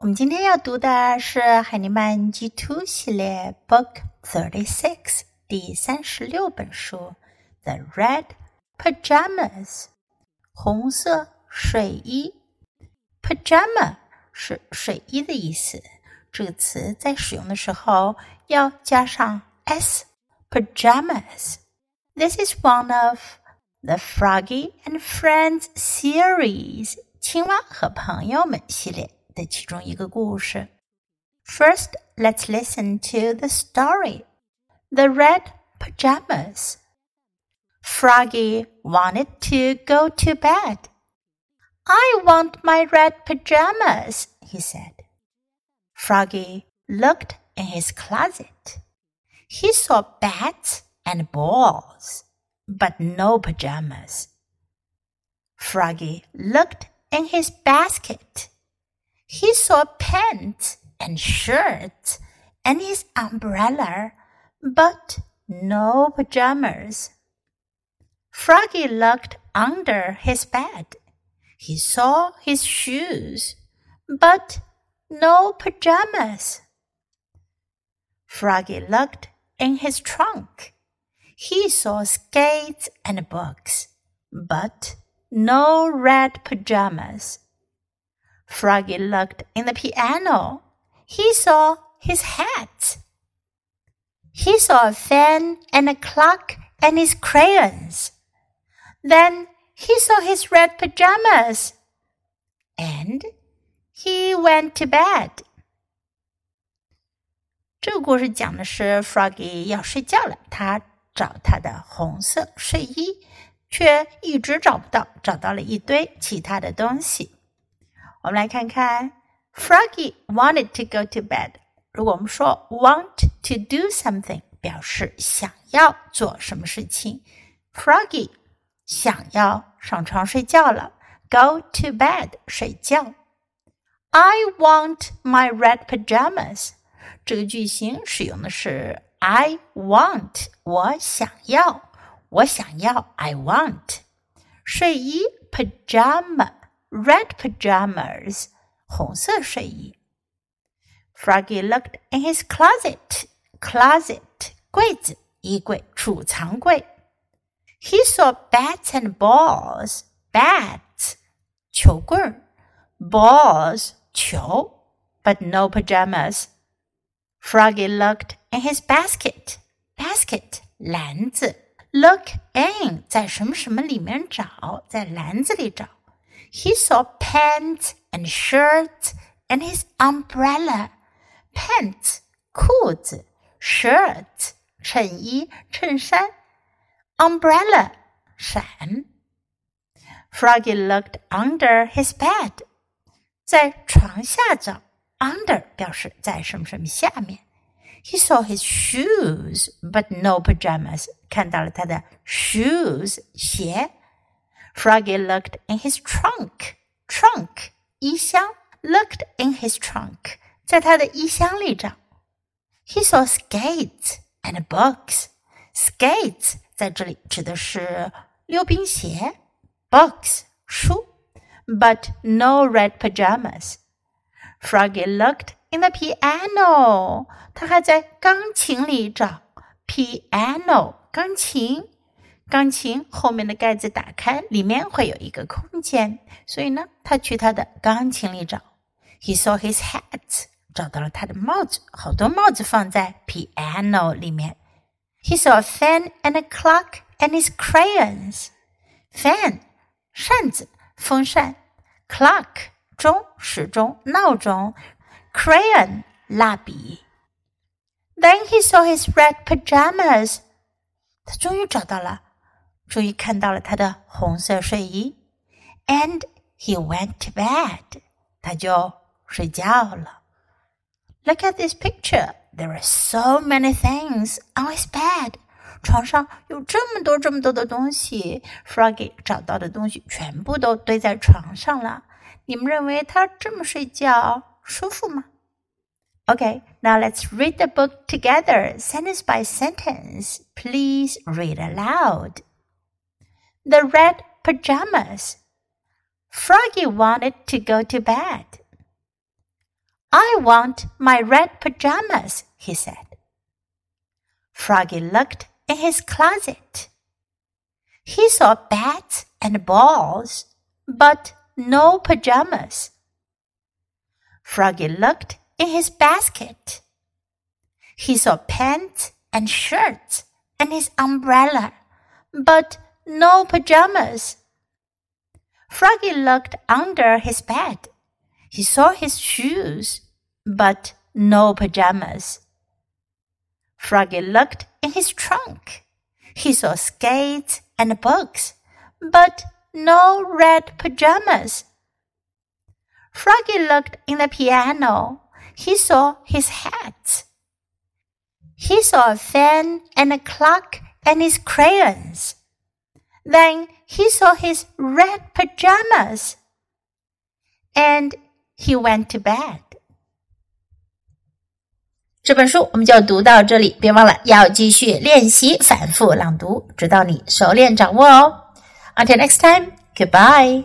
我们今天要读的是海尼曼 G Two 系列 Book Thirty Six 第三十六本书《The Red Pajamas》红色睡衣。Pajama 是睡衣的意思，这个词在使用的时候要加上 s。Pajamas. This is one of the Froggy and Friends series 青蛙和朋友们系列。的其中一个故事。First, let's listen to the story. The Red Pajamas. Froggy wanted to go to bed. I want my red pajamas, he said. Froggy looked in his closet. He saw bats and balls, but no pajamas. Froggy looked in his basket. He saw pants and shirts and his umbrella, but no pajamas. Froggy looked under his bed. He saw his shoes, but no pajamas. Froggy looked in his trunk. He saw skates and books, but no red pajamas. Froggy looked in the piano. He saw his hat. He saw a fan and a clock and his crayons. Then he saw his red pajamas. And he went to bed. 这个故事讲的是 Froggy 要睡觉了，他找他的红色睡衣，却一直找不到，找到了一堆其他的东西。 我们来看看，Froggy wanted to go to bed。如果我们说 want to do something，表示想要做什么事情，Froggy 想要上床睡觉了，go to bed 睡觉。I want my red pajamas。这个句型使用的是 I want，我想要，我想要，I want 睡衣 pajama。 red pajamas, 红色睡衣。Froggy looked in his closet, closet 柜子，衣柜，储藏柜。He saw bats and balls, bats 球棍儿，balls 球，but no pajamas. Froggy looked in his basket, basket 篮子。Look in 在什么什么里面找，在篮子里找。 he saw pants and shirts and his umbrella. Pants 裤子，shirts 衬衣、衬衫，umbrella 伞。Froggy looked under his bed，在床下找，under 表示在什么什么下面。He saw his shoes, but no pajamas。看到了他的 shoes 鞋 Froggy looked in his trunk. Trunk 衣箱 looked in his trunk 在他的衣箱里找。He saw skates and books. Skates 在这里指的是溜冰鞋，books 书，but no red pajamas. Froggy looked in the piano. 他还在钢琴里找 piano 钢琴。 钢琴后面的盖子打开，里面会有一个空间，所以呢，他去他的钢琴里找。He saw his hat，找到了他的帽子，好多帽子放在 piano 里面。He saw a fan and a clock and his crayons。fan 扇子，风扇；clock 钟，时钟，闹钟；crayon 蜡笔。Then he saw his red pajamas。他终于找到了。终于看到了他的红色睡衣，and he went to bed，他就睡觉了。Look at this picture. There are so many things on his bed. 床上有这么多这么多的东西，Froggy 找到的东西全部都堆在床上了。你们认为他这么睡觉舒服吗？Okay, now let's read the book together, sentence by sentence. Please read aloud the red pajamas. Froggy wanted to go to bed. I want my red pajamas, he said. Froggy looked in his closet. He saw bats and balls, but no pajamas. Froggy looked in his basket. He saw pants and shirts and his umbrella, but no pajamas. Froggy looked under his bed. He saw his shoes, but no pajamas. Froggy looked in his trunk. He saw skates and books, but no red pajamas. Froggy looked in the piano. He saw his hat. He saw a fan and a clock and his crayons. Then he saw his red pajamas. And he went to bed. 这本书我们就读到这里，别忘了要继续练习反复朗读，直到你熟练掌握哦。Until next time, goodbye.